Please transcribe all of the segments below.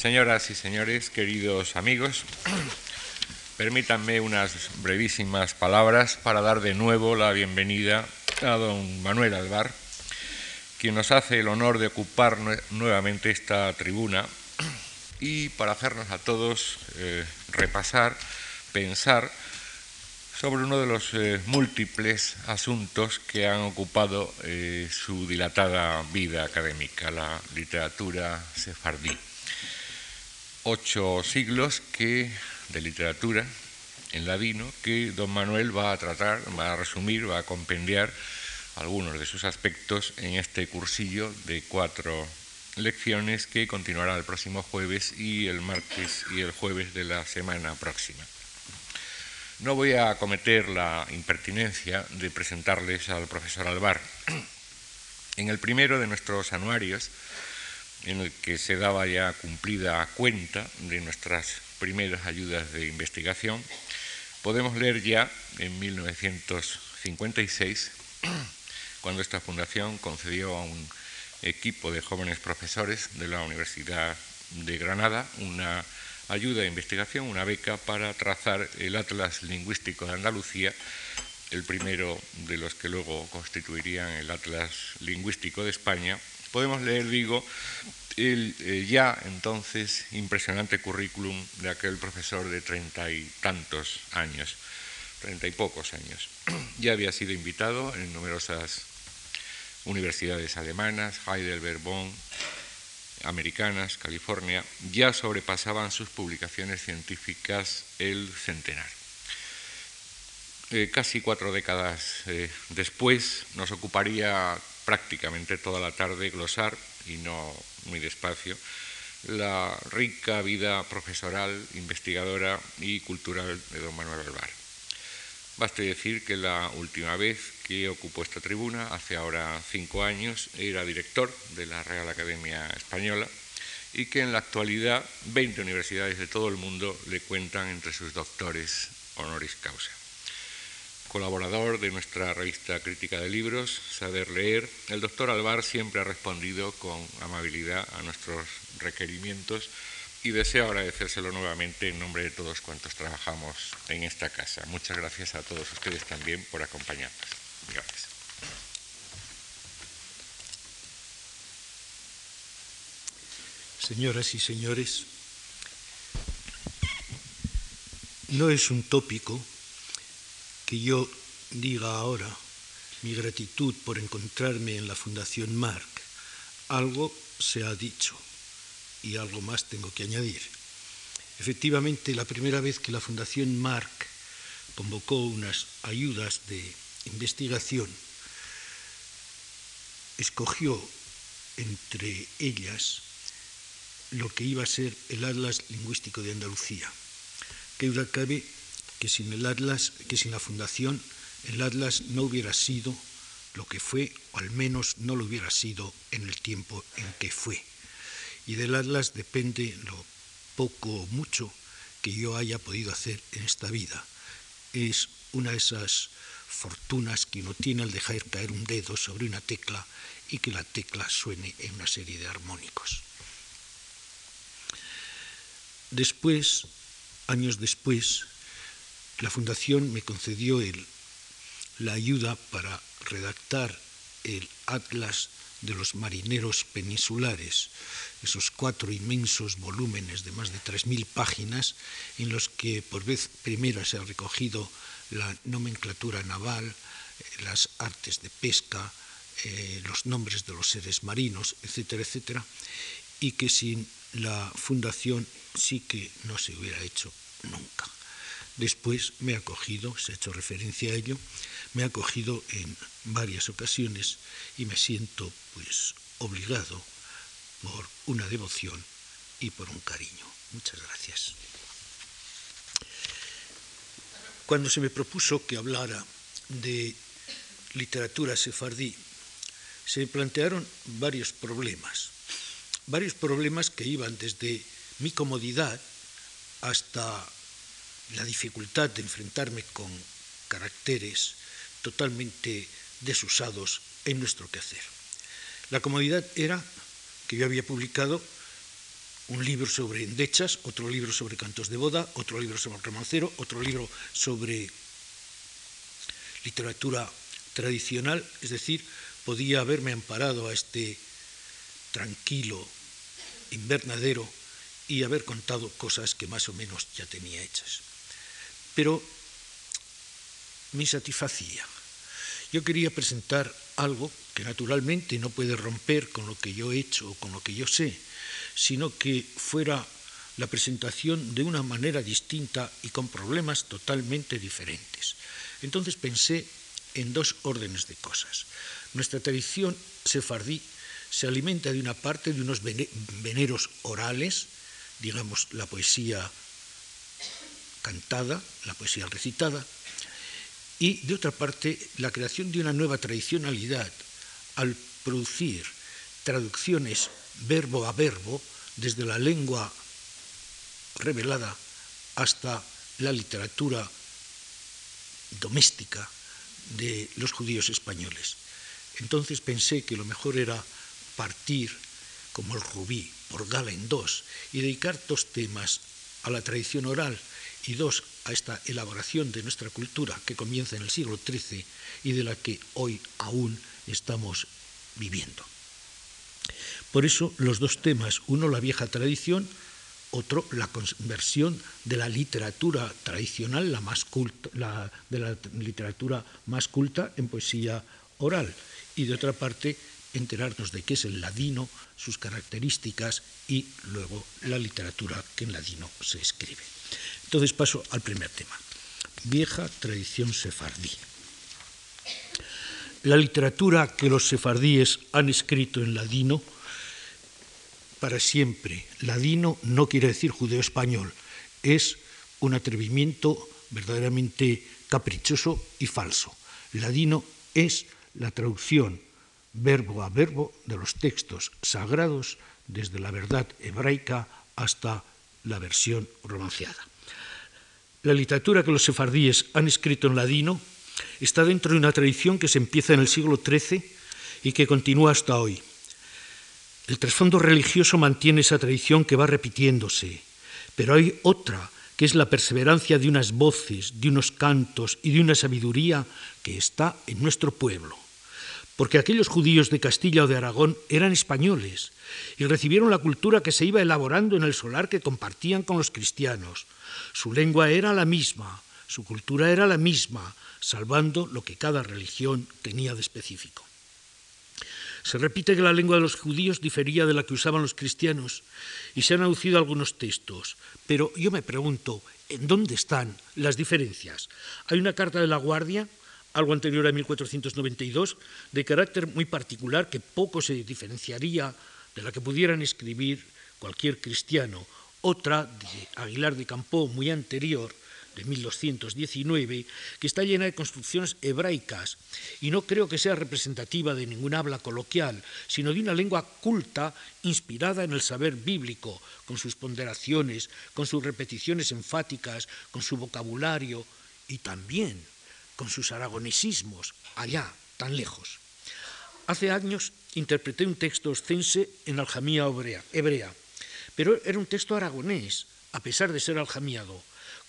Señoras y señores, queridos amigos, permítanme unas brevísimas palabras para dar de nuevo la bienvenida a don Manuel Alvar, quien nos hace el honor de ocupar nuevamente esta tribuna y para hacernos a todos eh, repasar, pensar sobre uno de los eh, múltiples asuntos que han ocupado eh, su dilatada vida académica, la literatura sefardí ocho siglos que, de literatura en ladino que don Manuel va a tratar, va a resumir, va a compendiar algunos de sus aspectos en este cursillo de cuatro lecciones que continuará el próximo jueves y el martes y el jueves de la semana próxima. No voy a cometer la impertinencia de presentarles al profesor Alvar. En el primero de nuestros anuarios, en el que se daba ya cumplida cuenta de nuestras primeras ayudas de investigación, podemos leer ya en 1956, cuando esta fundación concedió a un equipo de jóvenes profesores de la Universidad de Granada una ayuda de investigación, una beca para trazar el Atlas Lingüístico de Andalucía, el primero de los que luego constituirían el Atlas Lingüístico de España, podemos leer, digo, el eh, ya entonces impresionante currículum de aquel profesor de treinta y tantos años, treinta y pocos años. Ya había sido invitado en numerosas universidades alemanas, Heidelberg, Bonn, americanas, California, ya sobrepasaban sus publicaciones científicas el centenar. Eh, casi cuatro décadas eh, después nos ocuparía prácticamente toda la tarde glosar, y no muy despacio, la rica vida profesoral, investigadora y cultural de don Manuel Alvar. Baste decir que la última vez que ocupó esta tribuna, hace ahora cinco años, era director de la Real Academia Española y que en la actualidad 20 universidades de todo el mundo le cuentan entre sus doctores honoris causa colaborador de nuestra revista Crítica de Libros, Saber Leer, el doctor Alvar siempre ha respondido con amabilidad a nuestros requerimientos y deseo agradecérselo nuevamente en nombre de todos cuantos trabajamos en esta casa. Muchas gracias a todos ustedes también por acompañarnos. Gracias. Señoras y señores, no es un tópico que yo diga ahora mi gratitud por encontrarme en la Fundación Marc, algo se ha dicho y algo más tengo que añadir. Efectivamente, la primera vez que la Fundación Marc convocó unas ayudas de investigación, escogió entre ellas lo que iba a ser el Atlas Lingüístico de Andalucía, que duda cabe que sin el Atlas, que sin la fundación, el Atlas no hubiera sido lo que fue, o al menos no lo hubiera sido en el tiempo en que fue. Y del Atlas depende lo poco o mucho que yo haya podido hacer en esta vida. Es una de esas fortunas que uno tiene al dejar caer un dedo sobre una tecla y que la tecla suene en una serie de armónicos. Después, años después, la Fundación me concedió la ayuda para redactar el Atlas de los marineros peninsulares, esos cuatro inmensos volúmenes de más de 3.000 páginas en los que por vez primera se ha recogido la nomenclatura naval, eh, las artes de pesca, eh, los nombres de los seres marinos, etcétera, etcétera, y que sin la fundación sí que no se hubiera hecho nunca. Después me ha acogido, se ha hecho referencia a ello, me ha acogido en varias ocasiones y me siento pues obligado por una devoción y por un cariño. Muchas gracias. Cuando se me propuso que hablara de literatura sefardí, se me plantearon varios problemas, varios problemas que iban desde mi comodidad hasta la dificultad de enfrentarme con caracteres totalmente desusados en nuestro quehacer. La comodidad era que yo había publicado un libro sobre endechas, otro libro sobre cantos de boda, otro libro sobre romancero, otro libro sobre literatura tradicional, es decir, podía haberme amparado a este tranquilo invernadero y haber contado cosas que más o menos ya tenía hechas. Pero me satisfacía. Yo quería presentar algo que naturalmente no puede romper con lo que yo he hecho o con lo que yo sé, sino que fuera la presentación de una manera distinta y con problemas totalmente diferentes. Entonces pensé en dos órdenes de cosas. Nuestra tradición sefardí se alimenta de una parte de unos veneros orales, digamos la poesía cantada, la poesía recitada, y de otra parte la creación de una nueva tradicionalidad al producir traducciones verbo a verbo desde la lengua revelada hasta la literatura doméstica de los judíos españoles. Entonces pensé que lo mejor era partir como el rubí por gala en dos y dedicar dos temas a la tradición oral y dos a esta elaboración de nuestra cultura que comienza en el siglo XIII y de la que hoy aún estamos viviendo. Por eso los dos temas, uno la vieja tradición, otro la conversión de la literatura tradicional, la más culta, de la literatura más culta en poesía oral, y de otra parte enterarnos de qué es el ladino, sus características y luego la literatura que en ladino se escribe. Entonces paso al primer tema, vieja tradición sefardí. La literatura que los sefardíes han escrito en ladino para siempre. Ladino no quiere decir judeo español, es un atrevimiento verdaderamente caprichoso y falso. Ladino es la traducción verbo a verbo de los textos sagrados desde la verdad hebraica hasta la versión romanceada. La literatura que los sefardíes han escrito en ladino está dentro de una tradición que se empieza en el siglo XIII y que continúa hasta hoy. El trasfondo religioso mantiene esa tradición que va repitiéndose, pero hay otra, que es la perseverancia de unas voces, de unos cantos y de una sabiduría que está en nuestro pueblo. Porque aquellos judíos de Castilla o de Aragón eran españoles y recibieron la cultura que se iba elaborando en el solar que compartían con los cristianos. Su lengua era la misma, su cultura era la misma, salvando lo que cada religión tenía de específico. Se repite que la lengua de los judíos difería de la que usaban los cristianos y se han aducido algunos textos, pero yo me pregunto, ¿en dónde están las diferencias? Hay una carta de la Guardia, algo anterior a 1492, de carácter muy particular que poco se diferenciaría de la que pudieran escribir cualquier cristiano, otra de Aguilar de Campó, muy anterior, de 1219, que está llena de construcciones hebraicas y no creo que sea representativa de ningún habla coloquial, sino de una lengua culta inspirada en el saber bíblico, con sus ponderaciones, con sus repeticiones enfáticas, con su vocabulario y también con sus aragonesismos, allá, tan lejos. Hace años interpreté un texto oscense en aljamía hebrea, pero era un texto aragonés, a pesar de ser aljamiado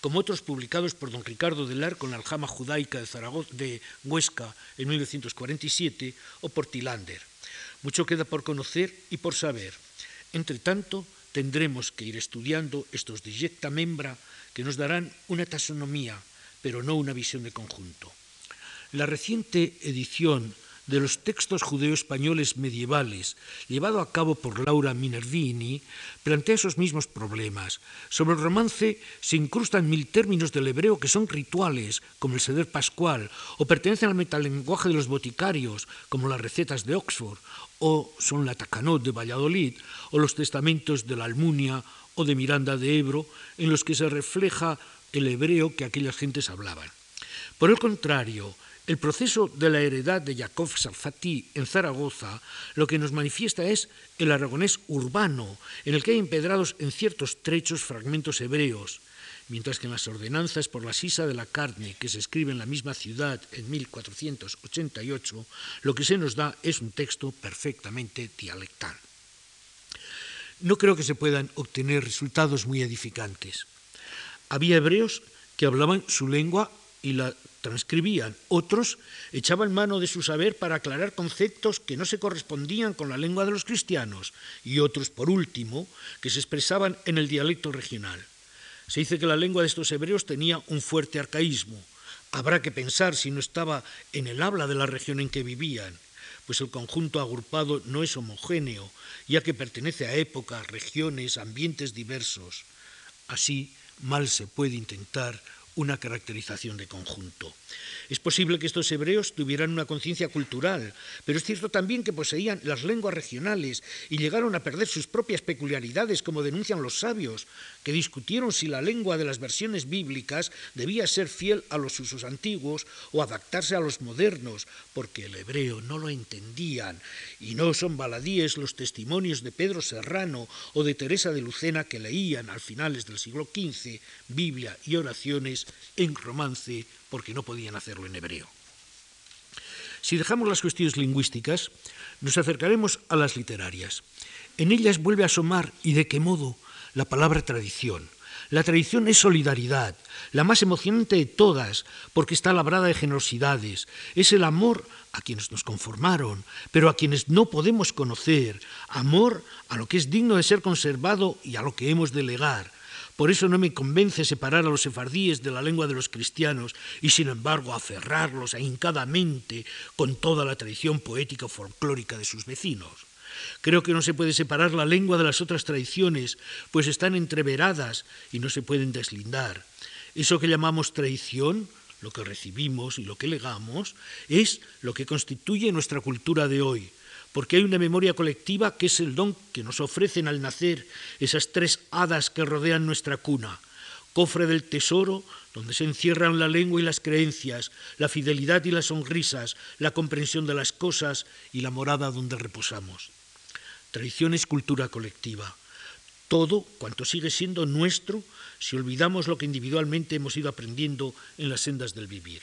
como otros publicados por don Ricardo de Lar con la aljama judaica de, Zaragoza, de Huesca en 1947 o por Tilander. Mucho queda por conocer y por saber. Entre tanto, tendremos que ir estudiando estos dijecta membra que nos darán una taxonomía, pero no una visión de conjunto. La reciente edición de los textos judeo-españoles medievales, llevado a cabo por Laura Minervini, plantea esos mismos problemas. Sobre el romance se incrustan mil términos del hebreo que son rituales, como el seder pascual, o pertenecen al metalenguaje de los boticarios, como las recetas de Oxford, o son la Tacanot de Valladolid, o los testamentos de la Almunia o de Miranda de Ebro, en los que se refleja el hebreo que aquellas gentes hablaban. Por el contrario, el proceso de la heredad de Jacob Sarfati en Zaragoza lo que nos manifiesta es el aragonés urbano, en el que hay empedrados en ciertos trechos fragmentos hebreos, mientras que en las ordenanzas por la sisa de la carne que se escribe en la misma ciudad en 1488, lo que se nos da es un texto perfectamente dialectal. no creo que se puedan obtener resultados muy edificantes. Había hebreos que hablaban su lengua y la transcribían. Otros echaban mano de su saber para aclarar conceptos que no se correspondían con la lengua de los cristianos. Y otros, por último, que se expresaban en el dialecto regional. Se dice que la lengua de estos hebreos tenía un fuerte arcaísmo. Habrá que pensar si no estaba en el habla de la región en que vivían, pues el conjunto agrupado no es homogéneo, ya que pertenece a épocas, regiones, ambientes diversos. Así, mal se puede intentar una caracterización de conjunto. Es posible que estos hebreos tuvieran una conciencia cultural, pero es cierto también que poseían las lenguas regionales y llegaron a perder sus propias peculiaridades, como denuncian los sabios, que discutieron si la lengua de las versiones bíblicas debía ser fiel a los usos antiguos o adaptarse a los modernos, porque el hebreo no lo entendían, y no son baladíes los testimonios de Pedro Serrano o de Teresa de Lucena que leían al finales del siglo XV Biblia y oraciones en romance porque no podían hacerlo en hebreo. Si dejamos las cuestiones lingüísticas, nos acercaremos a las literarias. En ellas vuelve a asomar, y de qué modo, la palabra tradición. La tradición es solidaridad, la más emocionante de todas, porque está labrada de generosidades. Es el amor a quienes nos conformaron, pero a quienes no podemos conocer, amor a lo que es digno de ser conservado y a lo que hemos de legar, por eso no me convence separar a los sefardíes de la lengua de los cristianos y sin embargo aferrarlos ahincadamente con toda la tradición poética folclórica de sus vecinos. Creo que no se puede separar la lengua de las otras tradiciones, pues están entreveradas y no se pueden deslindar. Eso que llamamos tradición, lo que recibimos y lo que legamos, es lo que constituye nuestra cultura de hoy porque hay una memoria colectiva que es el don que nos ofrecen al nacer esas tres hadas que rodean nuestra cuna, cofre del tesoro, donde se encierran la lengua y las creencias, la fidelidad y las sonrisas, la comprensión de las cosas y la morada donde reposamos. Tradición es cultura colectiva. Todo cuanto sigue siendo nuestro si olvidamos lo que individualmente hemos ido aprendiendo en las sendas del vivir.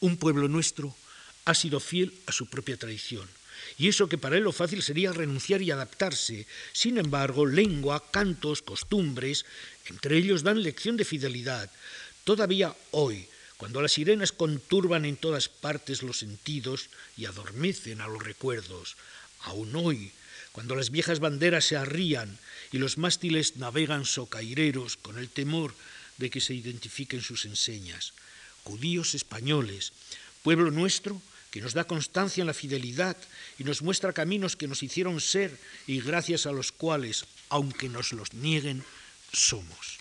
Un pueblo nuestro ha sido fiel a su propia tradición y eso que para él lo fácil sería renunciar y adaptarse. Sin embargo, lengua, cantos, costumbres, entre ellos dan lección de fidelidad. Todavía hoy, cuando las sirenas conturban en todas partes los sentidos y adormecen a los recuerdos, aún hoy, cuando las viejas banderas se arrían y los mástiles navegan socaireros con el temor de que se identifiquen sus enseñas, judíos españoles, pueblo nuestro, que nos da constancia en la fidelidad y nos muestra caminos que nos hicieron ser y gracias a los cuales, aunque nos los nieguen, somos.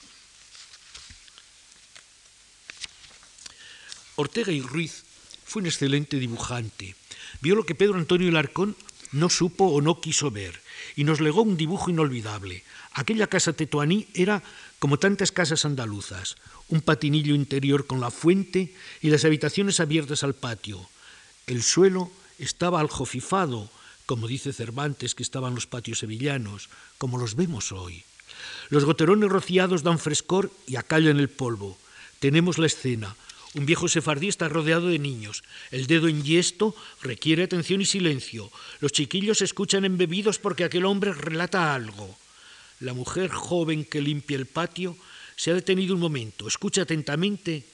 Ortega y Ruiz fue un excelente dibujante. Vio lo que Pedro Antonio Larcón no supo o no quiso ver y nos legó un dibujo inolvidable. Aquella casa tetuaní era como tantas casas andaluzas, un patinillo interior con la fuente y las habitaciones abiertas al patio, el suelo estaba aljofifado, como dice Cervantes que estaban los patios sevillanos, como los vemos hoy. Los goterones rociados dan frescor y acallan el polvo. Tenemos la escena. Un viejo sefardí está rodeado de niños. El dedo en yesto requiere atención y silencio. Los chiquillos escuchan embebidos porque aquel hombre relata algo. La mujer joven que limpia el patio se ha detenido un momento, escucha atentamente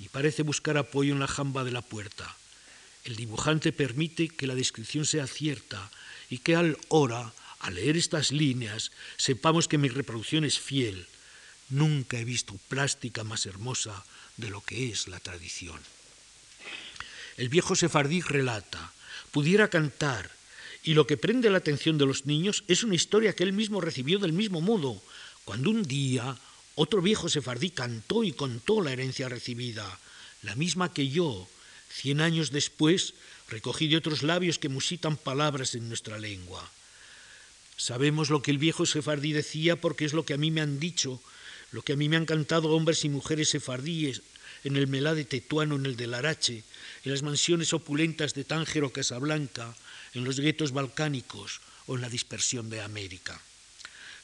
y parece buscar apoyo en la jamba de la puerta. El dibujante permite que la descripción sea cierta y que al hora, al leer estas líneas, sepamos que mi reproducción es fiel. Nunca he visto plástica más hermosa de lo que es la tradición. El viejo sefardí relata, pudiera cantar, y lo que prende la atención de los niños es una historia que él mismo recibió del mismo modo, cuando un día otro viejo sefardí cantó y contó la herencia recibida, la misma que yo, Cien años después, recogí de otros labios que musitan palabras en nuestra lengua. Sabemos lo que el viejo sefardí decía porque es lo que a mí me han dicho, lo que a mí me han cantado hombres y mujeres sefardíes en el melá de Tetuano, en el de Larache, en las mansiones opulentas de Tánger o Casablanca, en los guetos balcánicos o en la dispersión de América.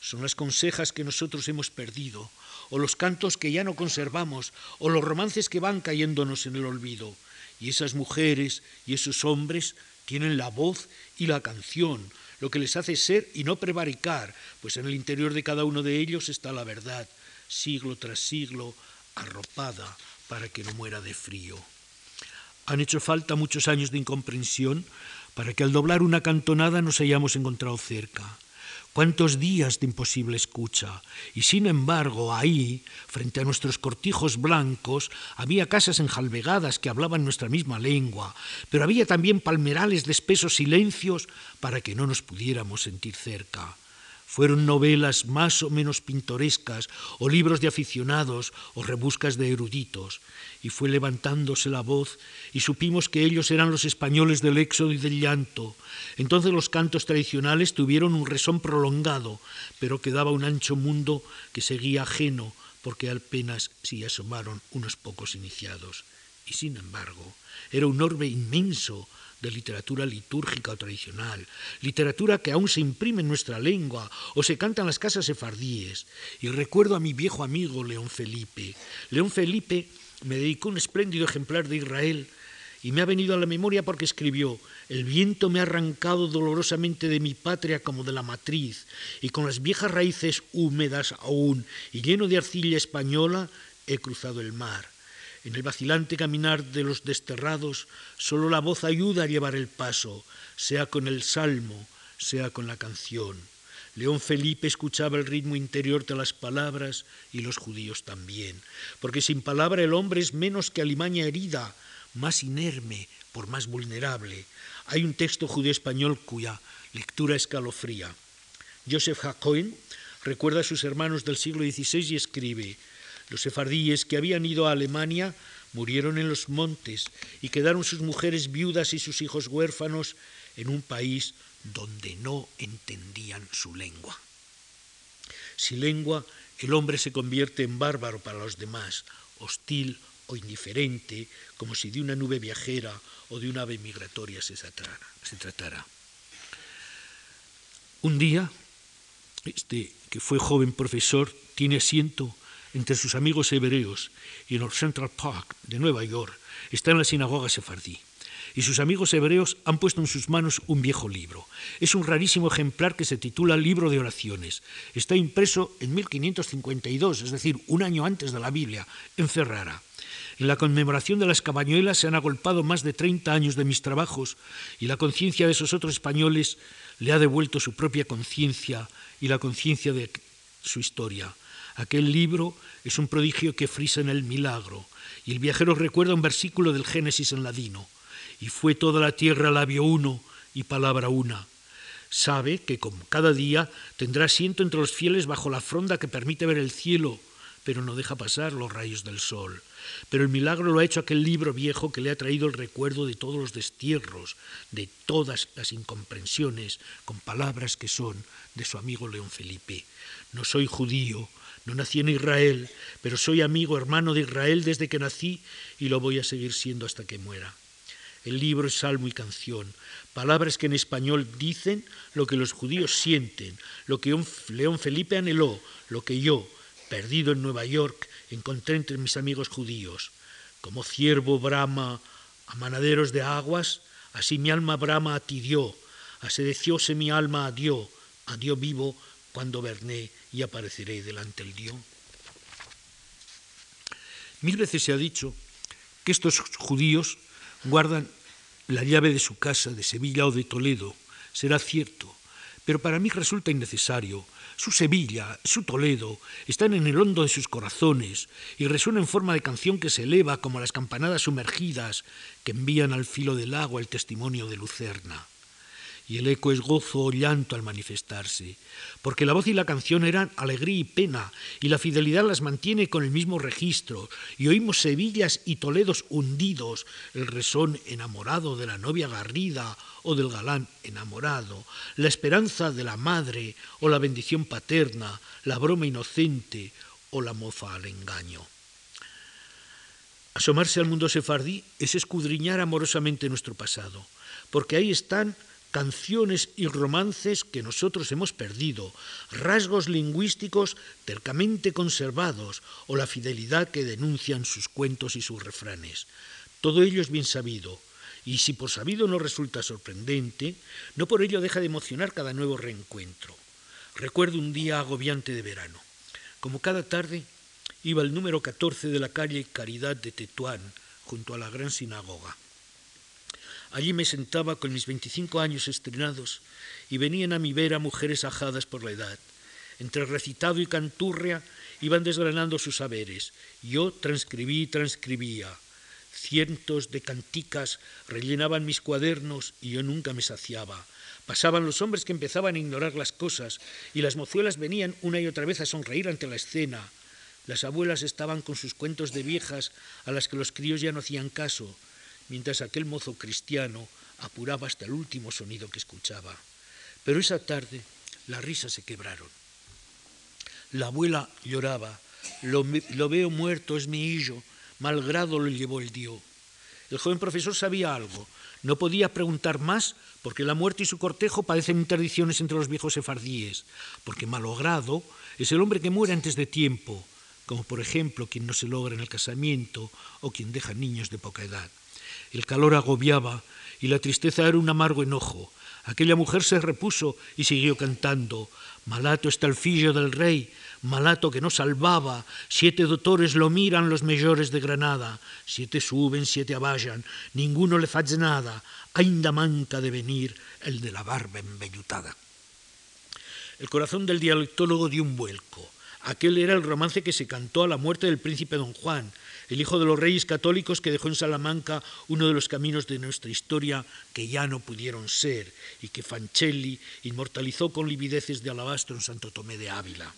Son las consejas que nosotros hemos perdido, o los cantos que ya no conservamos, o los romances que van cayéndonos en el olvido. Y esas mujeres y esos hombres tienen la voz y la canción, lo que les hace ser y no prevaricar, pues en el interior de cada uno de ellos está la verdad, siglo tras siglo, arropada para que no muera de frío. Han hecho falta muchos años de incomprensión para que al doblar una cantonada nos hayamos encontrado cerca. Cuántos días de imposible escucha. Y sin embargo, ahí, frente a nuestros cortijos blancos, había casas enjalbegadas que hablaban nuestra misma lengua, pero había también palmerales de espesos silencios para que no nos pudiéramos sentir cerca. Fueron novelas más o menos pintorescas, o libros de aficionados, o rebuscas de eruditos, y fue levantándose la voz, y supimos que ellos eran los españoles del éxodo y del llanto. Entonces los cantos tradicionales tuvieron un resón prolongado, pero quedaba un ancho mundo que seguía ajeno, porque apenas si asomaron unos pocos iniciados. Y sin embargo, era un orbe inmenso de literatura litúrgica o tradicional, literatura que aún se imprime en nuestra lengua o se canta en las casas sefardíes. Y recuerdo a mi viejo amigo León Felipe. León Felipe me dedicó un espléndido ejemplar de Israel y me ha venido a la memoria porque escribió, el viento me ha arrancado dolorosamente de mi patria como de la matriz, y con las viejas raíces húmedas aún y lleno de arcilla española, he cruzado el mar. En el vacilante caminar de los desterrados, solo la voz ayuda a llevar el paso, sea con el salmo, sea con la canción. León Felipe escuchaba el ritmo interior de las palabras y los judíos también, porque sin palabra el hombre es menos que alimaña herida, más inerme, por más vulnerable. Hay un texto judío-español cuya lectura escalofría. Joseph Hacoin recuerda a sus hermanos del siglo XVI y escribe, los sefardíes que habían ido a Alemania murieron en los montes y quedaron sus mujeres viudas y sus hijos huérfanos en un país donde no entendían su lengua. Sin lengua, el hombre se convierte en bárbaro para los demás, hostil o indiferente, como si de una nube viajera o de una ave migratoria se tratara. Se tratara. Un día, este que fue joven profesor tiene asiento entre sus amigos hebreos y en el Central Park de Nueva York está en la sinagoga sefardí. Y sus amigos hebreos han puesto en sus manos un viejo libro. Es un rarísimo ejemplar que se titula Libro de Oraciones. Está impreso en 1552, es decir, un año antes de la Biblia, en Ferrara. En la conmemoración de las cabañuelas se han agolpado más de 30 años de mis trabajos y la conciencia de esos otros españoles le ha devuelto su propia conciencia y la conciencia de su historia. Aquel libro es un prodigio que frisa en el milagro, y el viajero recuerda un versículo del Génesis en ladino, y fue toda la tierra labio uno y palabra una. Sabe que como cada día tendrá asiento entre los fieles bajo la fronda que permite ver el cielo, pero no deja pasar los rayos del sol. Pero el milagro lo ha hecho aquel libro viejo que le ha traído el recuerdo de todos los destierros, de todas las incomprensiones, con palabras que son de su amigo León Felipe. No soy judío, no nací en Israel, pero soy amigo, hermano de Israel desde que nací y lo voy a seguir siendo hasta que muera. El libro es salmo y canción, palabras que en español dicen lo que los judíos sienten, lo que León Felipe anheló, lo que yo, perdido en Nueva York, encontré entre mis amigos judíos. Como ciervo brama a manaderos de aguas, así mi alma brama a ti dio, asedecióse mi alma a Dios, a Dios vivo cuando verné y apareceré delante del Dios. Mil veces se ha dicho que estos judíos guardan la llave de su casa de Sevilla o de Toledo. Será cierto, pero para mí resulta innecesario. Su Sevilla, su Toledo, están en el hondo de sus corazones y resuena en forma de canción que se eleva como las campanadas sumergidas que envían al filo del agua el testimonio de Lucerna y el eco es gozo o llanto al manifestarse, porque la voz y la canción eran alegría y pena, y la fidelidad las mantiene con el mismo registro, y oímos Sevillas y Toledos hundidos, el resón enamorado de la novia garrida o del galán enamorado, la esperanza de la madre o la bendición paterna, la broma inocente o la mofa al engaño. Asomarse al mundo sefardí es escudriñar amorosamente nuestro pasado, porque ahí están canciones y romances que nosotros hemos perdido, rasgos lingüísticos tercamente conservados o la fidelidad que denuncian sus cuentos y sus refranes. Todo ello es bien sabido y si por sabido no resulta sorprendente, no por ello deja de emocionar cada nuevo reencuentro. Recuerdo un día agobiante de verano. Como cada tarde, iba el número 14 de la calle Caridad de Tetuán, junto a la gran sinagoga. Allí me sentaba con mis 25 años estrenados y venían a mi vera mujeres ajadas por la edad. Entre recitado y canturria iban desgranando sus saberes. Yo transcribí y transcribía. Cientos de canticas rellenaban mis cuadernos y yo nunca me saciaba. Pasaban los hombres que empezaban a ignorar las cosas y las mozuelas venían una y otra vez a sonreír ante la escena. Las abuelas estaban con sus cuentos de viejas a las que los críos ya no hacían caso, mientras aquel mozo cristiano apuraba hasta el último sonido que escuchaba. Pero esa tarde las risas se quebraron. La abuela lloraba. Lo, veo muerto, es mi hijo. Malgrado lo llevó el Dios. El joven profesor sabía algo. No podía preguntar más porque la muerte y su cortejo padecen interdicciones entre los viejos sefardíes, porque malogrado es el hombre que muere antes de tiempo, como por ejemplo quien no se logra en el casamiento o quien deja niños de poca edad. El calor agobiaba y la tristeza era un amargo enojo. Aquella mujer se repuso y siguió cantando. Malato está el fillo del rey, malato que no salvaba, siete doctores lo miran los mayores de Granada, siete suben, siete abajan, ninguno le faz nada, ainda manca de venir el de la barba embellutada. El corazón del dialectólogo dio un vuelco. Aquel era el romance que se cantó a la muerte del príncipe don Juan, el hijo de los reyes católicos que dejó en Salamanca uno de los caminos de nuestra historia que ya no pudieron ser y que Fancelli inmortalizó con livideces de alabastro en Santo Tomé de Ávila.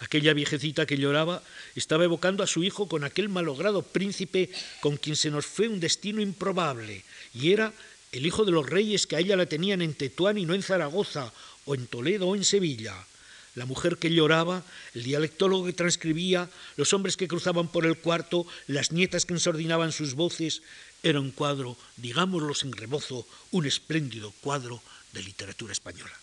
Aquella viejecita que lloraba estaba evocando a su hijo con aquel malogrado príncipe con quien se nos fue un destino improbable, y era el hijo de los reyes que a ella la tenían en Tetuán y no en Zaragoza, o en Toledo o en Sevilla la mujer que lloraba, el dialectólogo que transcribía, los hombres que cruzaban por el cuarto, las nietas que ensordinaban sus voces, era un cuadro, digámoslo sin rebozo, un espléndido cuadro de literatura española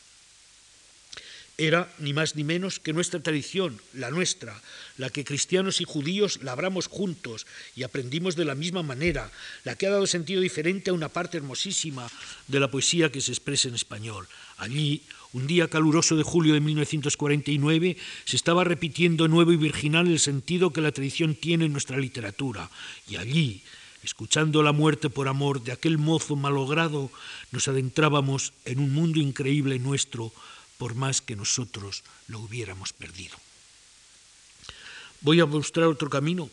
era ni más ni menos que nuestra tradición, la nuestra, la que cristianos y judíos labramos juntos y aprendimos de la misma manera, la que ha dado sentido diferente a una parte hermosísima de la poesía que se expresa en español. Allí, un día caluroso de julio de 1949, se estaba repitiendo nuevo y virginal el sentido que la tradición tiene en nuestra literatura, y allí, escuchando la muerte por amor de aquel mozo malogrado, nos adentrábamos en un mundo increíble nuestro, por más que nosotros lo hubiéramos perdido. Voy a mostrar otro camino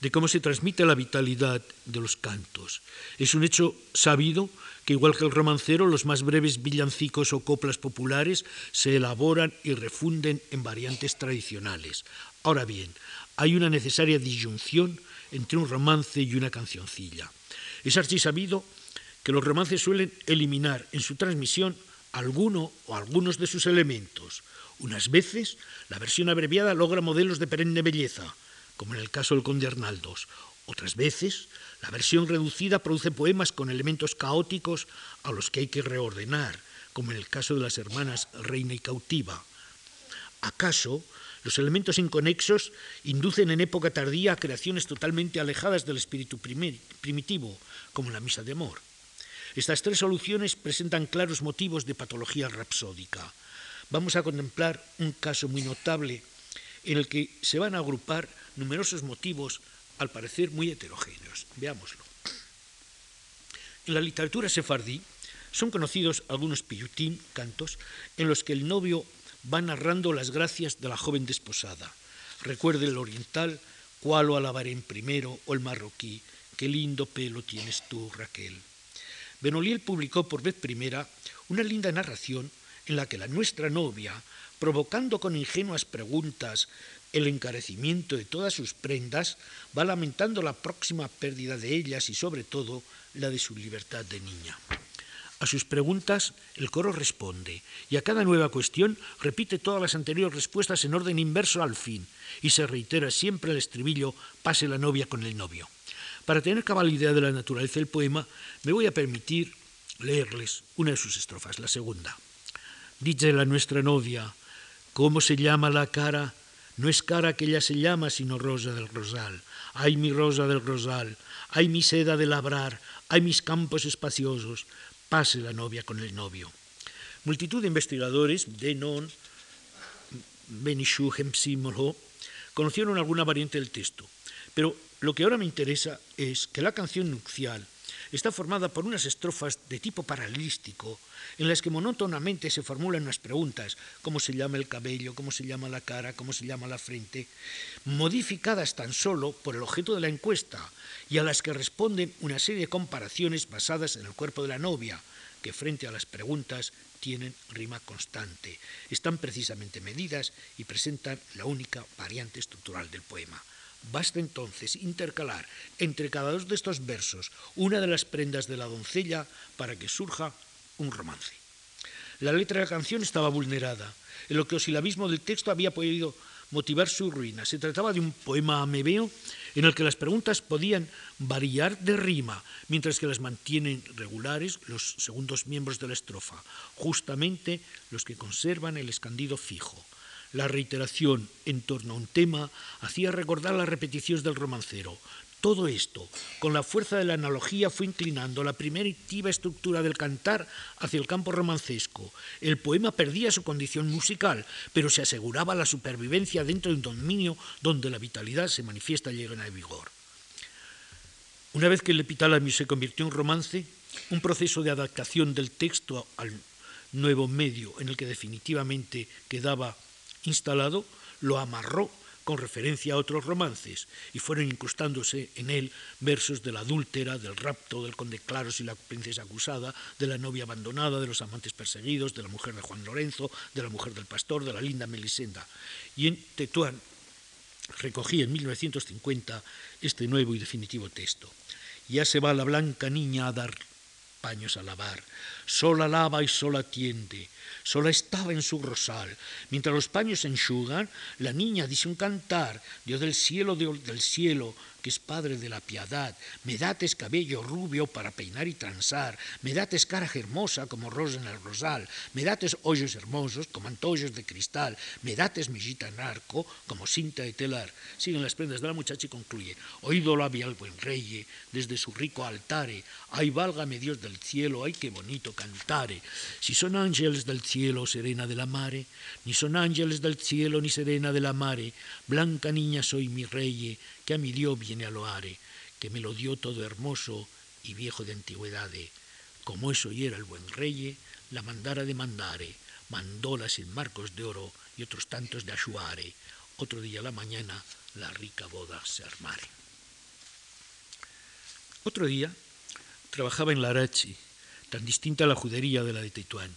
de cómo se transmite la vitalidad de los cantos. Es un hecho sabido que igual que el romancero, los más breves villancicos o coplas populares se elaboran y refunden en variantes tradicionales. Ahora bien, hay una necesaria disyunción entre un romance y una cancioncilla. Es así sabido que los romances suelen eliminar en su transmisión alguno o algunos de sus elementos. Unas veces la versión abreviada logra modelos de perenne belleza, como en el caso del conde Arnaldos. Otras veces la versión reducida produce poemas con elementos caóticos a los que hay que reordenar, como en el caso de las hermanas Reina y Cautiva. ¿Acaso los elementos inconexos inducen en época tardía a creaciones totalmente alejadas del espíritu primitivo, como la misa de amor? Estas tres soluciones presentan claros motivos de patología rapsódica. Vamos a contemplar un caso muy notable en el que se van a agrupar numerosos motivos, al parecer muy heterogéneos. Veámoslo. En la literatura sefardí son conocidos algunos piyutín, cantos, en los que el novio va narrando las gracias de la joven desposada. Recuerde el oriental, cuál lo alabaré en primero, o el marroquí, qué lindo pelo tienes tú, Raquel. Benoliel publicó por vez primera una linda narración en la que la nuestra novia, provocando con ingenuas preguntas el encarecimiento de todas sus prendas, va lamentando la próxima pérdida de ellas y sobre todo la de su libertad de niña. A sus preguntas el coro responde y a cada nueva cuestión repite todas las anteriores respuestas en orden inverso al fin y se reitera siempre el estribillo pase la novia con el novio. Para tener cabal idea de la naturaleza del poema, me voy a permitir leerles una de sus estrofas, la segunda. Dice la nuestra novia, ¿cómo se llama la cara? No es cara que ella se llama, sino rosa del rosal. Ay, mi rosa del rosal, ay, mi seda de labrar, hay mis campos espaciosos, pase la novia con el novio. Multitud de investigadores, Denon, Benishu, Hemsimolo, conocieron alguna variante del texto, pero lo que ahora me interesa es que la canción nupcial está formada por unas estrofas de tipo paralístico en las que monótonamente se formulan unas preguntas, cómo se llama el cabello, cómo se llama la cara, cómo se llama la frente, modificadas tan solo por el objeto de la encuesta y a las que responden una serie de comparaciones basadas en el cuerpo de la novia, que frente a las preguntas tienen rima constante, están precisamente medidas y presentan la única variante estructural del poema. Basta entonces intercalar entre cada dos de estos versos una de las prendas de la doncella para que surja un romance. La letra de la canción estaba vulnerada, en lo que el silabismo del texto había podido motivar su ruina. Se trataba de un poema amebeo en el que las preguntas podían variar de rima, mientras que las mantienen regulares los segundos miembros de la estrofa, justamente los que conservan el escandido fijo. La reiteración en torno a un tema hacía recordar las repeticiones del romancero. Todo esto, con la fuerza de la analogía, fue inclinando la primitiva estructura del cantar hacia el campo romancesco. El poema perdía su condición musical, pero se aseguraba la supervivencia dentro de un dominio donde la vitalidad se manifiesta llena de vigor. Una vez que el Epitálamo se convirtió en romance, un proceso de adaptación del texto al nuevo medio en el que definitivamente quedaba instalado, lo amarró con referencia a otros romances y fueron incrustándose en él versos de la adúltera, del rapto, del conde Claros y la princesa acusada, de la novia abandonada, de los amantes perseguidos, de la mujer de Juan Lorenzo, de la mujer del pastor, de la linda Melisenda. Y en Tetuán recogí en 1950 este nuevo y definitivo texto. Ya se va la blanca niña a dar paños a lavar, sola lava y sola tiende, sola estaba en su rosal. Mientras los paños se enxugan, la niña dice un cantar, Dios del cielo, Dios del cielo, que es Padre de la piedad, me dates cabello rubio para peinar y transar, me dates cara hermosa como rosa en el rosal, me dates hoyos hermosos como antollos de cristal, me dates mejita narco como cinta de telar. Siguen las prendas de la muchacha y concluye, oídolo había el buen rey desde su rico altare, ay válgame Dios del cielo, ay qué bonito cantare, si son ángeles del cielo, serena de la mare, ni son ángeles del cielo, ni serena de la mare, blanca niña soy mi rey, que a mi Dios viene a loare, que me lo dio todo hermoso y viejo de antigüedad. Como eso y era el buen rey, la mandara de mandare, mandóla sin marcos de oro y otros tantos de ashuare. Otro día a la mañana la rica boda se armare. Otro día trabajaba en Larachi, tan distinta a la judería de la de Tetuán.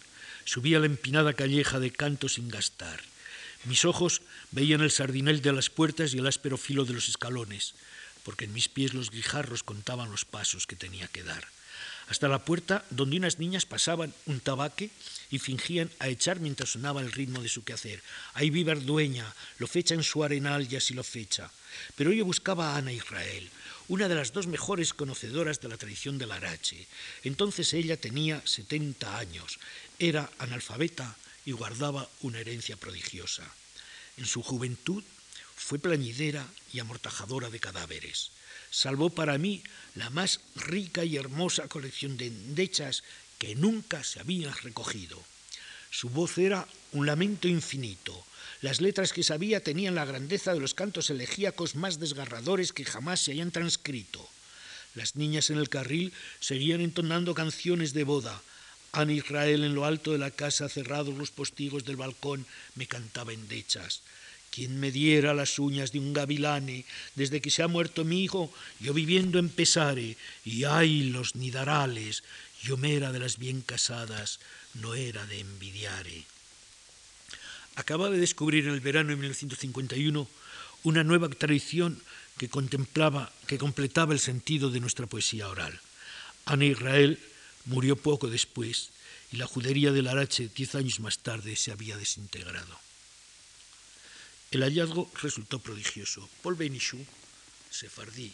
Subía la empinada calleja de canto sin gastar. Mis ojos veían el sardinel de las puertas y el áspero filo de los escalones, porque en mis pies los guijarros contaban los pasos que tenía que dar. Hasta la puerta, donde unas niñas pasaban un tabaque y fingían a echar mientras sonaba el ritmo de su quehacer. Ahí vive dueña, lo fecha en su arenal y así lo fecha. Pero yo buscaba a Ana Israel, una de las dos mejores conocedoras de la tradición del Arache. Entonces ella tenía 70 años, era analfabeta y guardaba una herencia prodigiosa. En su juventud fue plañidera y amortajadora de cadáveres. Salvó para mí la más rica y hermosa colección de endechas que nunca se había recogido. Su voz era un lamento infinito. Las letras que sabía tenían la grandeza de los cantos elegíacos más desgarradores que jamás se hayan transcrito. Las niñas en el carril seguían entonando canciones de boda, Ana Israel en lo alto de la casa, cerrados los postigos del balcón, me cantaba endechas. Quien me diera las uñas de un gavilane, desde que se ha muerto mi hijo, yo viviendo en Pesare, y ay los nidarales, yo me era de las bien casadas, no era de envidiare. Acaba de descubrir en el verano de 1951 una nueva tradición que contemplaba, que completaba el sentido de nuestra poesía oral. Ana Israel Murió poco después y la judería del Arache, diez años más tarde, se había desintegrado. El hallazgo resultó prodigioso. Paul Benichou, sefardí,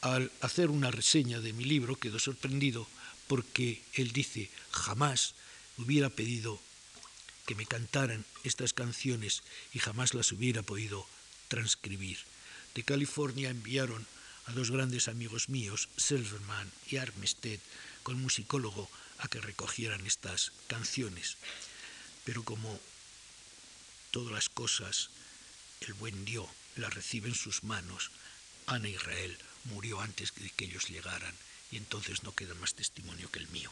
al hacer una reseña de mi libro quedó sorprendido porque él dice, jamás hubiera pedido que me cantaran estas canciones y jamás las hubiera podido transcribir. De California enviaron a dos grandes amigos míos, Silverman y Armstead, con musicólogo, a que recogieran estas canciones. Pero como todas las cosas, el buen Dios las recibe en sus manos, Ana Israel murió antes de que ellos llegaran y entonces no queda más testimonio que el mío.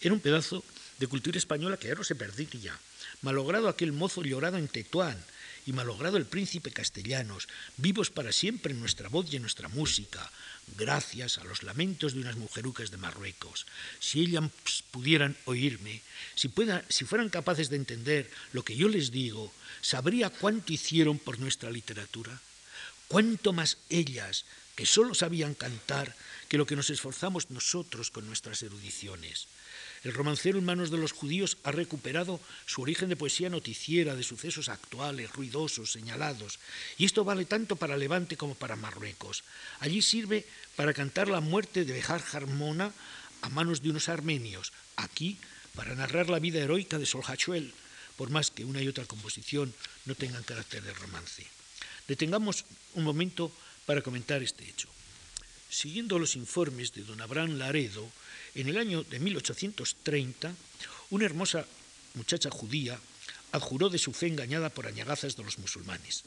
Era un pedazo de cultura española que ya no se perdía, malogrado aquel mozo llorado en Tetuán, y malogrado el príncipe castellanos, vivos para siempre en nuestra voz y en nuestra música, gracias a los lamentos de unas mujerucas de Marruecos. Si ellas pudieran oírme, si, si fueran capaces de entender lo que yo les digo, sabría cuánto hicieron por nuestra literatura, cuánto más ellas, que solo sabían cantar, que lo que nos esforzamos nosotros con nuestras erudiciones. El romancero en manos de los judíos ha recuperado su origen de poesía noticiera, de sucesos actuales, ruidosos, señalados. Y esto vale tanto para Levante como para Marruecos. Allí sirve para cantar la muerte de Bejar Harmona a manos de unos armenios. Aquí, para narrar la vida heroica de Solhachuel, por más que una y otra composición no tengan carácter de romance. Detengamos un momento para comentar este hecho. Siguiendo los informes de don Abraham Laredo, en el año de 1830, una hermosa muchacha judía adjuró de su fe engañada por añagazas de los musulmanes.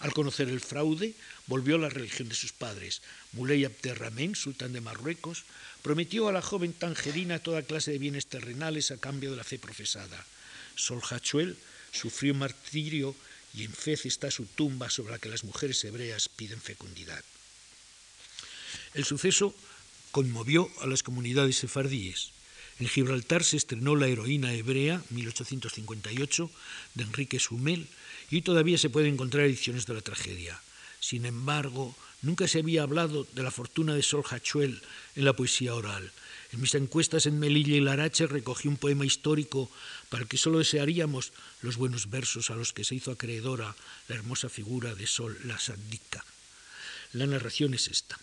Al conocer el fraude, volvió a la religión de sus padres. Muley Abderramén, sultán de Marruecos, prometió a la joven tangerina toda clase de bienes terrenales a cambio de la fe profesada. Solhachuel sufrió martirio y en Fez está su tumba sobre la que las mujeres hebreas piden fecundidad. El suceso conmovió a las comunidades sefardíes. En Gibraltar se estrenó La heroína hebrea, 1858, de Enrique Sumel, y todavía se pueden encontrar ediciones de la tragedia. Sin embargo, nunca se había hablado de la fortuna de Sol Hachuel en la poesía oral. En mis encuestas en Melilla y Larache recogí un poema histórico para el que solo desearíamos los buenos versos a los que se hizo acreedora la hermosa figura de Sol la Sandica. La narración es esta.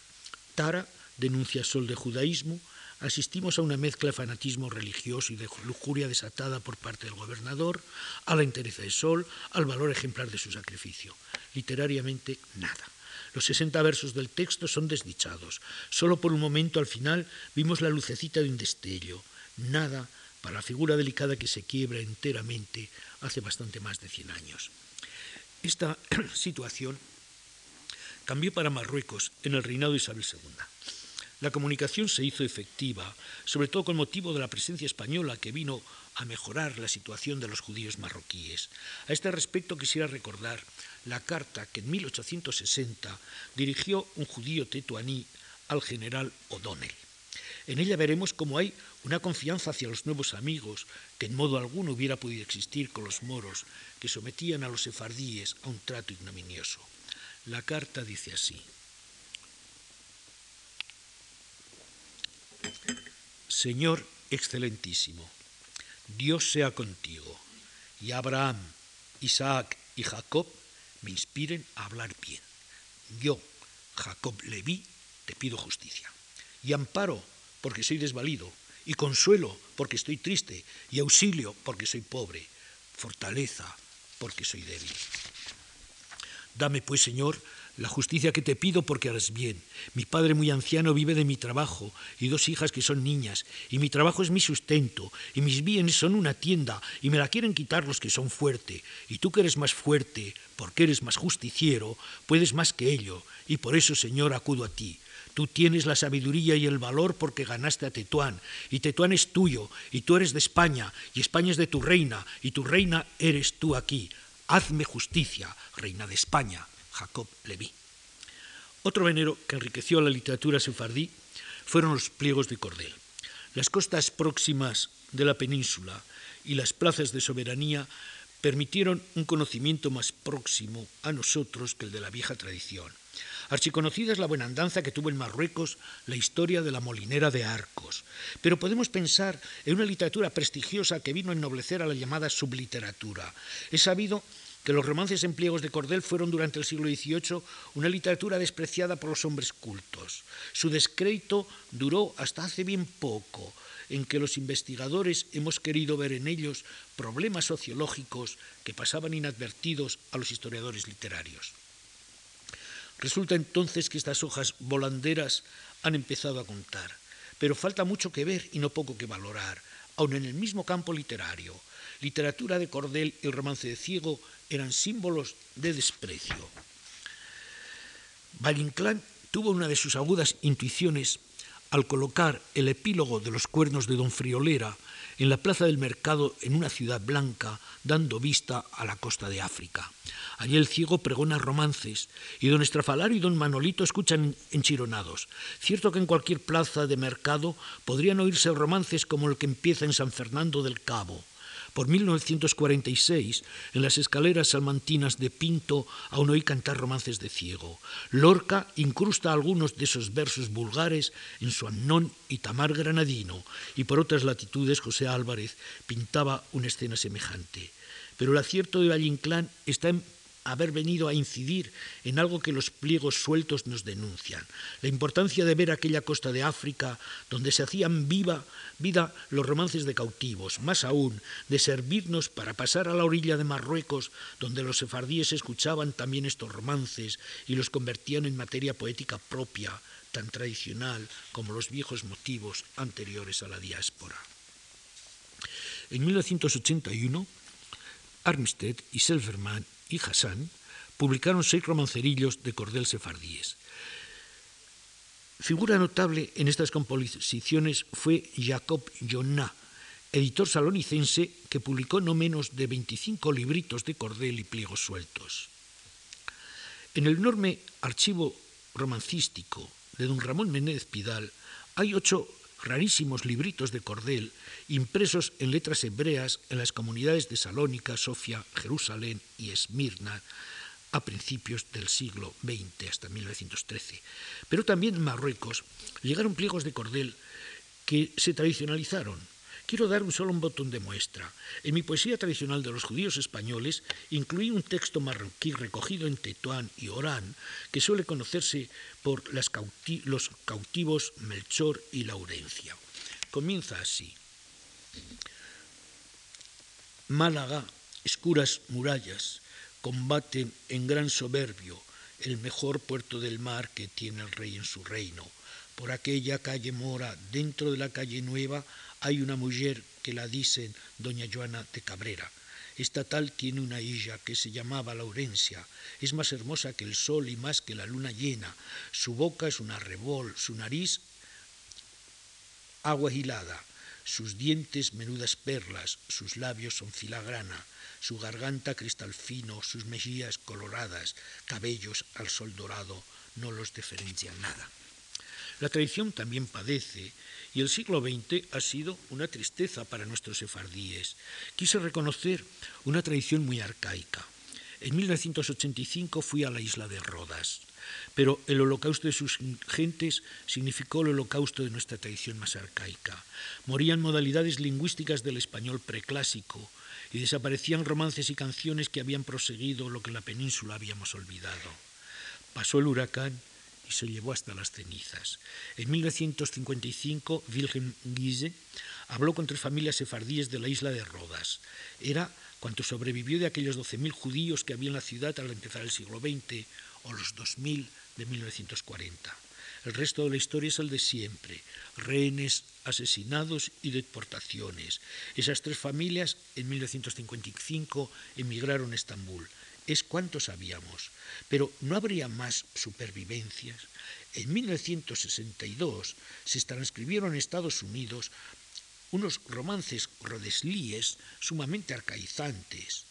Tara denuncia Sol de judaísmo, asistimos a una mezcla de fanatismo religioso y de lujuria desatada por parte del gobernador, a la entereza de Sol, al valor ejemplar de su sacrificio. Literariamente, nada. Los 60 versos del texto son desdichados. Solo por un momento al final vimos la lucecita de un destello. Nada para la figura delicada que se quiebra enteramente hace bastante más de 100 años. Esta situación cambió para Marruecos en el reinado de Isabel II. La comunicación se hizo efectiva, sobre todo con motivo de la presencia española que vino a mejorar la situación de los judíos marroquíes. A este respecto quisiera recordar la carta que en 1860 dirigió un judío tetuaní al general O'Donnell. En ella veremos cómo hay una confianza hacia los nuevos amigos que en modo alguno hubiera podido existir con los moros que sometían a los sefardíes a un trato ignominioso. La carta dice así. Señor excelentísimo, Dios sea contigo, y Abraham, Isaac y Jacob me inspiren a hablar bien. Yo, Jacob Leví, te pido justicia, y amparo porque soy desvalido, y consuelo porque estoy triste, y auxilio porque soy pobre, fortaleza porque soy débil. Dame pues, Señor, la justicia que te pido porque harás bien. Mi padre muy anciano vive de mi trabajo y dos hijas que son niñas, y mi trabajo es mi sustento, y mis bienes son una tienda, y me la quieren quitar los que son fuerte. Y tú que eres más fuerte, porque eres más justiciero, puedes más que ello, y por eso, Señor, acudo a ti. Tú tienes la sabiduría y el valor porque ganaste a Tetuán, y Tetuán es tuyo, y tú eres de España, y España es de tu reina, y tu reina eres tú aquí. Hazme justicia, reina de España. Jacob Leví. Otro venero que enriqueció la literatura sefardí fueron los pliegos de cordel. Las costas próximas de la península y las plazas de soberanía permitieron un conocimiento más próximo a nosotros que el de la vieja tradición. Archiconocida es la buena andanza que tuvo en Marruecos la historia de la molinera de Arcos, pero podemos pensar en una literatura prestigiosa que vino a ennoblecer a la llamada subliteratura. Es sabido que los romances en pliegos de cordel fueron durante el siglo XVIII una literatura despreciada por los hombres cultos. Su descrédito duró hasta hace bien poco, en que los investigadores hemos querido ver en ellos problemas sociológicos que pasaban inadvertidos a los historiadores literarios. Resulta entonces que estas hojas volanderas han empezado a contar, pero falta mucho que ver y no poco que valorar, aun en el mismo campo literario. Literatura de cordel y el romance de ciego eran símbolos de desprecio. Valle tuvo una de sus agudas intuiciones al colocar el epílogo de los cuernos de Don Friolera en la plaza del mercado en una ciudad blanca, dando vista a la costa de África. Allí el ciego pregona romances y don Estrafalario y don Manolito escuchan enchironados. Cierto que en cualquier plaza de mercado podrían oírse romances como el que empieza en San Fernando del Cabo, por 1946, en las escaleras salmantinas de Pinto, aún oí cantar romances de ciego. Lorca incrusta algunos de esos versos vulgares en su Annón y Tamar Granadino, y por otras latitudes José Álvarez pintaba una escena semejante. Pero el acierto de Valle está en haber venido a incidir en algo que los pliegos sueltos nos denuncian, la importancia de ver aquella costa de África donde se hacían viva vida los romances de cautivos, más aún de servirnos para pasar a la orilla de Marruecos donde los sefardíes escuchaban también estos romances y los convertían en materia poética propia, tan tradicional como los viejos motivos anteriores a la diáspora. En 1981, Armstead y Selverman y Hassan publicaron seis romancerillos de cordel sefardíes. Figura notable en estas composiciones fue Jacob Jonna, editor salonicense que publicó no menos de 25 libritos de cordel y pliegos sueltos. En el enorme archivo romancístico de don Ramón Menéndez Pidal hay ocho rarísimos libritos de cordel impresos en letras hebreas en las comunidades de Salónica, Sofía, Jerusalén y Esmirna a principios del siglo XX hasta 1913. Pero también en Marruecos llegaron pliegos de cordel que se tradicionalizaron Quiero dar un solo botón de muestra. En mi poesía tradicional de los judíos españoles incluí un texto marroquí recogido en Tetuán y Orán que suele conocerse por los cautivos Melchor y Laurencia. Comienza así. Málaga, escuras murallas, combaten en gran soberbio el mejor puerto del mar que tiene el rey en su reino. Por aquella calle mora, dentro de la calle nueva, hay una mujer que la dicen doña Joana de Cabrera. Esta tal tiene una hija que se llamaba Laurencia. Es más hermosa que el sol y más que la luna llena. Su boca es una rebol, su nariz agua hilada, sus dientes menudas perlas, sus labios son filagrana, su garganta cristal fino, sus mejillas coloradas, cabellos al sol dorado, no los diferencian nada. La tradición también padece y el siglo XX ha sido una tristeza para nuestros sefardíes. Quise reconocer una tradición muy arcaica. En 1985 fui a la isla de Rodas, pero el holocausto de sus gentes significó el holocausto de nuestra tradición más arcaica. Morían modalidades lingüísticas del español preclásico y desaparecían romances y canciones que habían proseguido lo que en la península habíamos olvidado. Pasó el huracán se llevó hasta las cenizas. En 1955, Wilhelm Giese habló con tres familias sefardíes de la isla de Rodas. Era cuanto sobrevivió de aquellos 12.000 judíos que había en la ciudad al empezar el siglo XX o los 2.000 de 1940. El resto de la historia es el de siempre, rehenes, asesinados y deportaciones. Esas tres familias en 1955 emigraron a Estambul es cuanto sabíamos, pero no habría más supervivencias. En 1962 se transcribieron en Estados Unidos unos romances rodeslíes sumamente arcaizantes.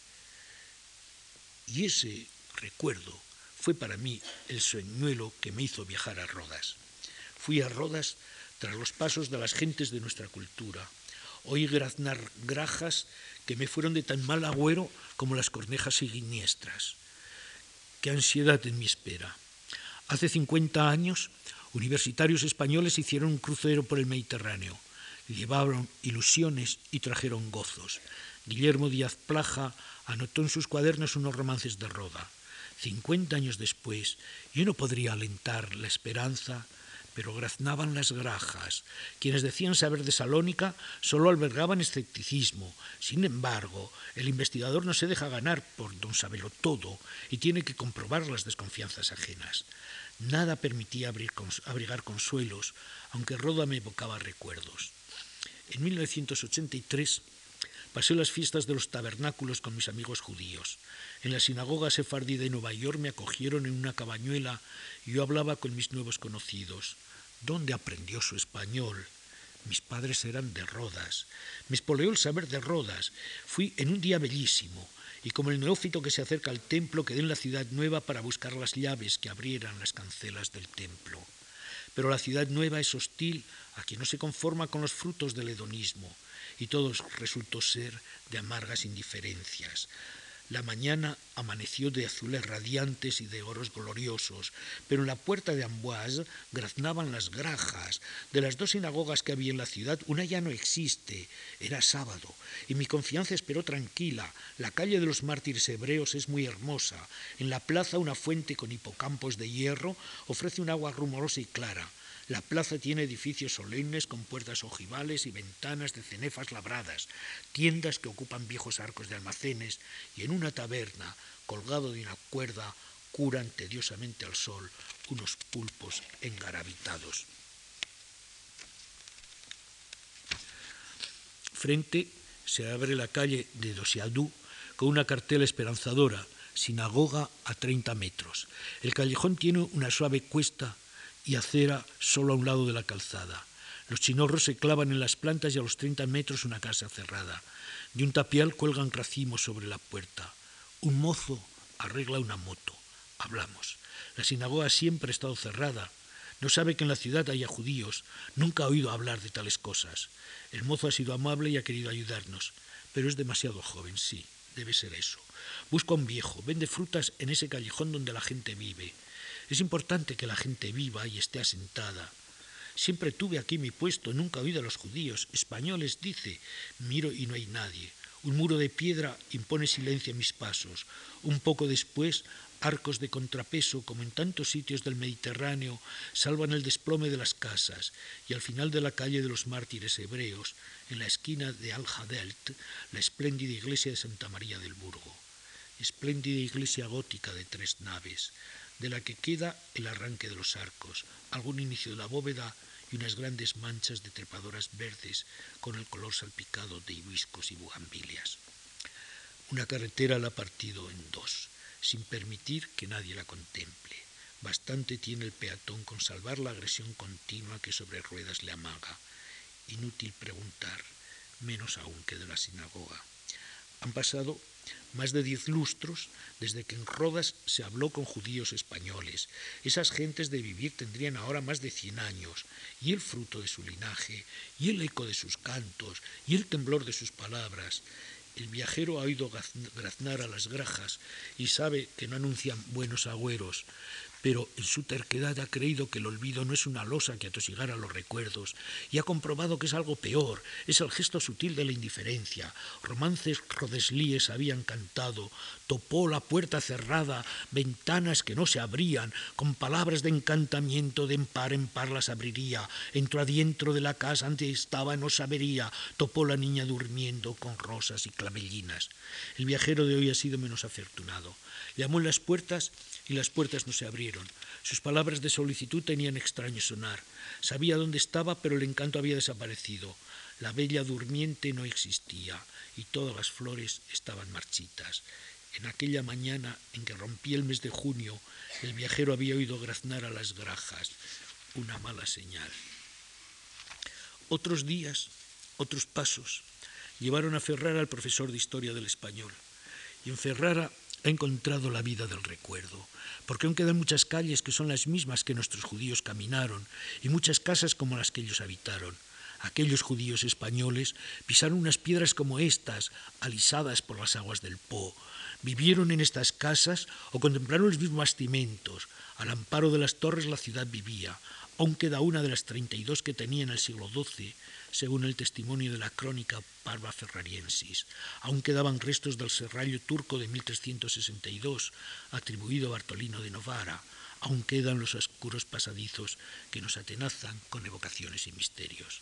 Y ese recuerdo fue para mí el sueñuelo que me hizo viajar a Rodas. Fui a Rodas tras los pasos de las gentes de nuestra cultura. Oí graznar grajas que me fueron de tan mal agüero como las cornejas siniestras. Qué ansiedad en mi espera. Hace 50 años, universitarios españoles hicieron un crucero por el Mediterráneo. Llevaron ilusiones y trajeron gozos. Guillermo Díaz Plaja anotó en sus cuadernos unos romances de Roda. 50 años después, yo no podría alentar la esperanza pero graznaban las grajas. Quienes decían saber de Salónica solo albergaban escepticismo. Sin embargo, el investigador no se deja ganar por don saberlo todo y tiene que comprobar las desconfianzas ajenas. Nada permitía abrigar consuelos, aunque Roda me evocaba recuerdos. En 1983 pasé las fiestas de los tabernáculos con mis amigos judíos. En la sinagoga sefardí de Nueva York me acogieron en una cabañuela y yo hablaba con mis nuevos conocidos. ¿Dónde aprendió su español? Mis padres eran de Rodas. Me espoleó el saber de Rodas. Fui en un día bellísimo y como el neófito que se acerca al templo quedé en la ciudad nueva para buscar las llaves que abrieran las cancelas del templo. Pero la ciudad nueva es hostil a quien no se conforma con los frutos del hedonismo y todo resultó ser de amargas indiferencias. La mañana amaneció de azules radiantes y de oros gloriosos, pero en la puerta de Amboise graznaban las grajas. De las dos sinagogas que había en la ciudad, una ya no existe. Era sábado, y mi confianza esperó tranquila. La calle de los mártires hebreos es muy hermosa. En la plaza una fuente con hipocampos de hierro ofrece un agua rumorosa y clara. La plaza tiene edificios solemnes con puertas ojivales y ventanas de cenefas labradas, tiendas que ocupan viejos arcos de almacenes y en una taberna, colgado de una cuerda, curan tediosamente al sol unos pulpos engarabitados. Frente se abre la calle de Dosiadú con una cartela esperanzadora, sinagoga a 30 metros. El callejón tiene una suave cuesta y acera solo a un lado de la calzada. Los chinorros se clavan en las plantas y a los 30 metros una casa cerrada. De un tapial cuelgan racimos sobre la puerta. Un mozo arregla una moto. Hablamos. La sinagoga siempre ha estado cerrada. No sabe que en la ciudad haya judíos. Nunca ha oído hablar de tales cosas. El mozo ha sido amable y ha querido ayudarnos. Pero es demasiado joven, sí. Debe ser eso. Busca a un viejo. Vende frutas en ese callejón donde la gente vive. Es importante que la gente viva y esté asentada. Siempre tuve aquí mi puesto, nunca oído a los judíos. Españoles, dice, miro y no hay nadie. Un muro de piedra impone silencio a mis pasos. Un poco después, arcos de contrapeso, como en tantos sitios del Mediterráneo, salvan el desplome de las casas, y al final de la calle de los mártires hebreos, en la esquina de Al-Hadelt, la espléndida iglesia de Santa María del Burgo. Espléndida iglesia gótica de tres naves, de la que queda el arranque de los arcos, algún inicio de la bóveda y unas grandes manchas de trepadoras verdes con el color salpicado de hibiscos y bugambilias. Una carretera la ha partido en dos, sin permitir que nadie la contemple. Bastante tiene el peatón con salvar la agresión continua que sobre ruedas le amaga. Inútil preguntar, menos aún que de la sinagoga. Han pasado más de diez lustros desde que en Rodas se habló con judíos españoles. Esas gentes de vivir tendrían ahora más de cien años, y el fruto de su linaje, y el eco de sus cantos, y el temblor de sus palabras. El viajero ha oído graznar a las grajas y sabe que no anuncian buenos agüeros, pero en su terquedad ha creído que el olvido no es una losa que atosigara los recuerdos y ha comprobado que es algo peor, es el gesto sutil de la indiferencia. Romances rodeslíes habían cantado, topó la puerta cerrada, ventanas que no se abrían, con palabras de encantamiento de en par en par las abriría, entró adentro de la casa ante estaba no sabería, topó la niña durmiendo con rosas y clavellinas. El viajero de hoy ha sido menos afortunado. Llamó en las puertas y las puertas no se abrieron. Sus palabras de solicitud tenían extraño sonar. Sabía dónde estaba, pero el encanto había desaparecido. La bella durmiente no existía y todas las flores estaban marchitas. En aquella mañana en que rompí el mes de junio, el viajero había oído graznar a las grajas. Una mala señal. Otros días, otros pasos, llevaron a Ferrara al profesor de historia del español. Y en Ferrara ha encontrado la vida del recuerdo, porque aún quedan muchas calles que son las mismas que nuestros judíos caminaron y muchas casas como las que ellos habitaron. Aquellos judíos españoles pisaron unas piedras como estas, alisadas por las aguas del Po. Vivieron en estas casas o contemplaron los mismos bastimentos. Al amparo de las torres la ciudad vivía. Aún queda una de las 32 que tenía en el siglo XII, según el testimonio de la crónica Parva Ferrariensis. Aún quedaban restos del serrallo turco de 1362, atribuido a Bartolino de Novara. Aún quedan los oscuros pasadizos que nos atenazan con evocaciones y misterios.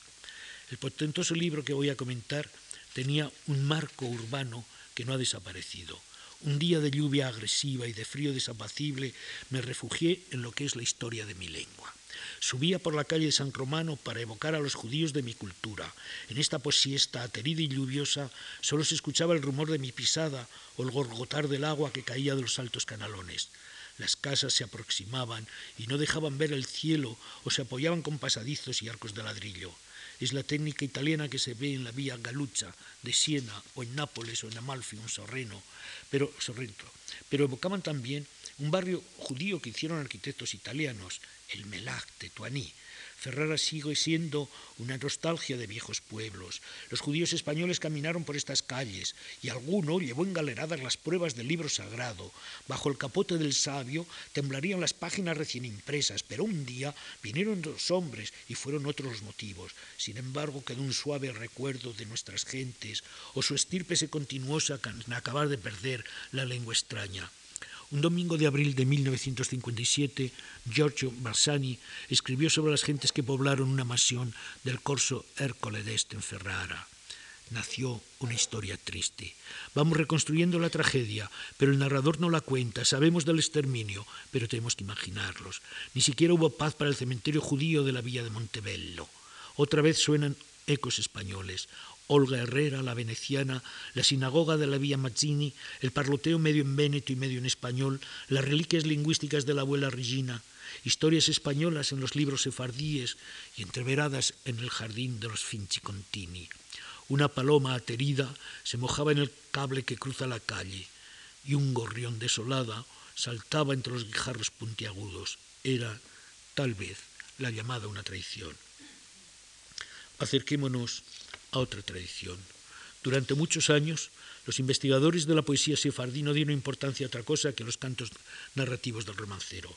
El potentoso libro que voy a comentar tenía un marco urbano que no ha desaparecido. Un día de lluvia agresiva y de frío desapacible me refugié en lo que es la historia de mi lengua. Subía por la calle de San Romano para evocar a los judíos de mi cultura. En esta posiesta aterida y lluviosa solo se escuchaba el rumor de mi pisada o el gorgotar del agua que caía de los altos canalones. Las casas se aproximaban y no dejaban ver el cielo o se apoyaban con pasadizos y arcos de ladrillo. Es la técnica italiana que se ve en la vía Galucha de Siena o en Nápoles o en Amalfi, un Sorreno, pero, Sorrento. Pero evocaban también un barrio judío que hicieron arquitectos italianos, el Melag de Tuaní. Ferrara sigue siendo una nostalgia de viejos pueblos. Los judíos españoles caminaron por estas calles y alguno llevó engaleradas las pruebas del libro sagrado. Bajo el capote del sabio temblarían las páginas recién impresas, pero un día vinieron dos hombres y fueron otros los motivos. Sin embargo, quedó un suave recuerdo de nuestras gentes, o su estirpe se continuó sin acabar de perder la lengua extraña. Un domingo de abril de 1957, Giorgio Barsani escribió sobre las gentes que poblaron una mansión del corso Ercole d'Este en Ferrara. Nació una historia triste. Vamos reconstruyendo la tragedia, pero el narrador no la cuenta. Sabemos del exterminio, pero tenemos que imaginarlos. Ni siquiera hubo paz para el cementerio judío de la villa de Montebello. Otra vez suenan ecos españoles. Olga Herrera, la veneciana, la sinagoga de la Villa Mazzini, el parloteo medio en véneto y medio en español, las reliquias lingüísticas de la abuela Regina, historias españolas en los libros sefardíes y entreveradas en el jardín de los Finchicontini. Una paloma aterida se mojaba en el cable que cruza la calle y un gorrión desolada saltaba entre los guijarros puntiagudos. Era, tal vez, la llamada una traición. Acerquémonos a otra tradición. Durante muchos años, los investigadores de la poesía sefardí no dieron importancia a otra cosa que los cantos narrativos del romancero.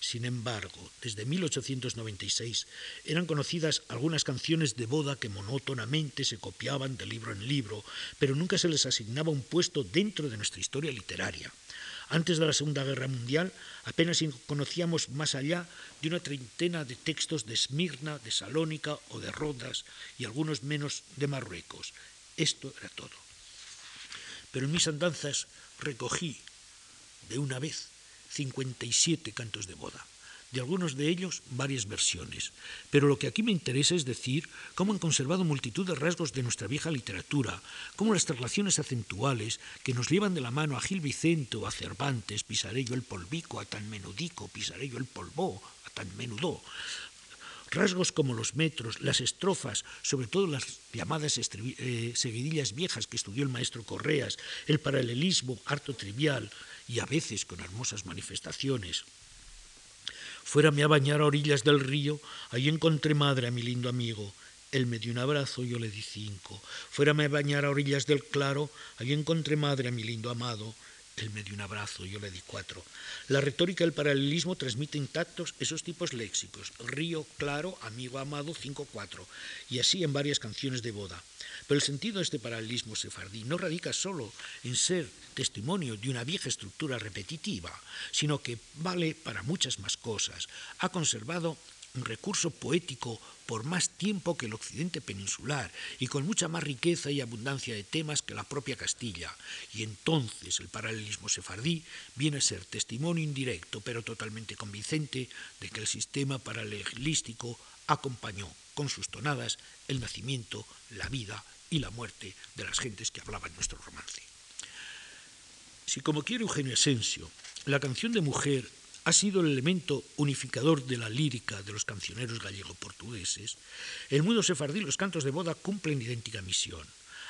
Sin embargo, desde 1896 eran conocidas algunas canciones de boda que monótonamente se copiaban de libro en libro, pero nunca se les asignaba un puesto dentro de nuestra historia literaria. Antes de la Segunda Guerra Mundial apenas conocíamos más allá de una treintena de textos de Esmirna, de Salónica o de Rodas y algunos menos de Marruecos. Esto era todo. Pero en mis andanzas recogí de una vez 57 cantos de boda de algunos de ellos varias versiones. Pero lo que aquí me interesa es decir cómo han conservado multitud de rasgos de nuestra vieja literatura, cómo las traslaciones acentuales que nos llevan de la mano a Gil Vicente o a Cervantes, pisaré yo el polvico, a tan menudico, pisaré yo el polvo, a tan menudo, rasgos como los metros, las estrofas, sobre todo las llamadas eh, seguidillas viejas que estudió el maestro Correas, el paralelismo harto trivial y a veces con hermosas manifestaciones. Fuérame a bañar a orillas del río, ahí encontré madre a mi lindo amigo. Él me dio un abrazo, yo le di cinco. Fuérame a bañar a orillas del claro, ahí encontré madre a mi lindo amado. Él me dio un abrazo, yo le di cuatro. La retórica del paralelismo transmite intactos esos tipos léxicos. Río, claro, amigo, amado, cinco, cuatro. Y así en varias canciones de boda. Pero el sentido de este paralelismo sefardí no radica solo en ser testimonio de una vieja estructura repetitiva, sino que vale para muchas más cosas. Ha conservado un recurso poético por más tiempo que el occidente peninsular y con mucha más riqueza y abundancia de temas que la propia Castilla. Y entonces el paralelismo sefardí viene a ser testimonio indirecto pero totalmente convincente de que el sistema paralelístico acompañó con sus tonadas el nacimiento, la vida y la muerte de las gentes que hablaban nuestro romance. Si como quiere Eugenio Asensio, la canción de mujer ha sido el elemento unificador de la lírica de los cancioneros gallego-portugueses, el mundo sefardí los cantos de boda cumplen idéntica misión.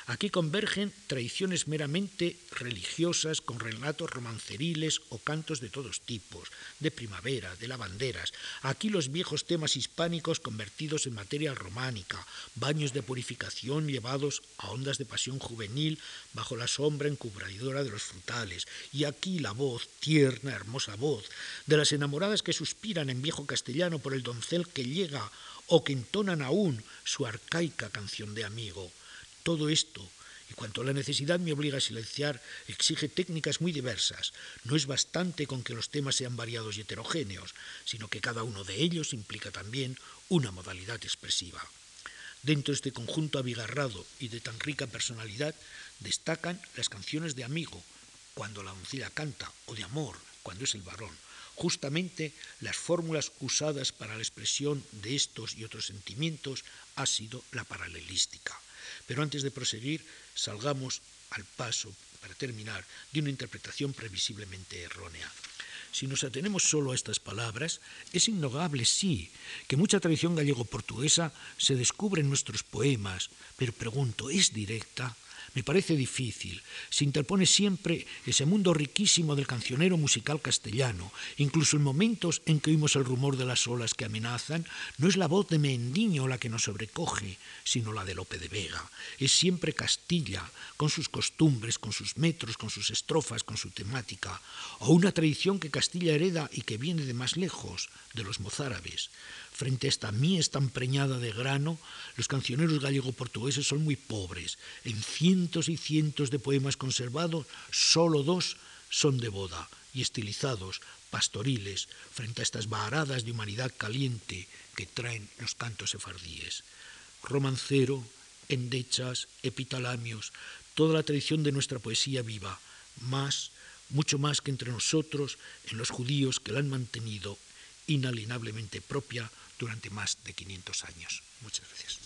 Aquí convergen tradiciones meramente religiosas con relatos romanceriles o cantos de todos tipos, de primavera, de lavanderas. Aquí los viejos temas hispánicos convertidos en materia románica, baños de purificación llevados a ondas de pasión juvenil bajo la sombra encubridora de los frutales. Y aquí la voz, tierna, hermosa voz, de las enamoradas que suspiran en viejo castellano por el doncel que llega o que entonan aún su arcaica canción de amigo. Todo esto, y cuanto la necesidad me obliga a silenciar, exige técnicas muy diversas. No es bastante con que los temas sean variados y heterogéneos, sino que cada uno de ellos implica también una modalidad expresiva. Dentro de este conjunto abigarrado y de tan rica personalidad destacan las canciones de amigo, cuando la doncella canta, o de amor, cuando es el varón, Justamente las fórmulas usadas para la expresión de estos y otros sentimientos ha sido la paralelística. Pero antes de proseguir, salgamos al paso, para terminar, de una interpretación previsiblemente errónea. Si nos atenemos solo a estas palabras, es innegable, sí, que mucha tradición gallego-portuguesa se descubre en nuestros poemas, pero pregunto, ¿es directa? Me parece difícil. Se interpone siempre ese mundo riquísimo del cancionero musical castellano. Incluso en momentos en que oímos el rumor de las olas que amenazan, no es la voz de Mendiño la que nos sobrecoge, sino la de Lope de Vega. Es siempre Castilla, con sus costumbres, con sus metros, con sus estrofas, con su temática, o una tradición que Castilla hereda y que viene de más lejos, de los mozárabes. Frente a esta mies tan preñada de grano, los cancioneros gallego-portugueses son muy pobres. En cientos y cientos de poemas conservados, solo dos son de boda y estilizados, pastoriles, frente a estas varadas de humanidad caliente que traen los cantos sefardíes. Romancero, endechas, epitalamios, toda la tradición de nuestra poesía viva, más, mucho más que entre nosotros, en los judíos que la han mantenido inalienablemente propia durante más de 500 años. Muchas gracias.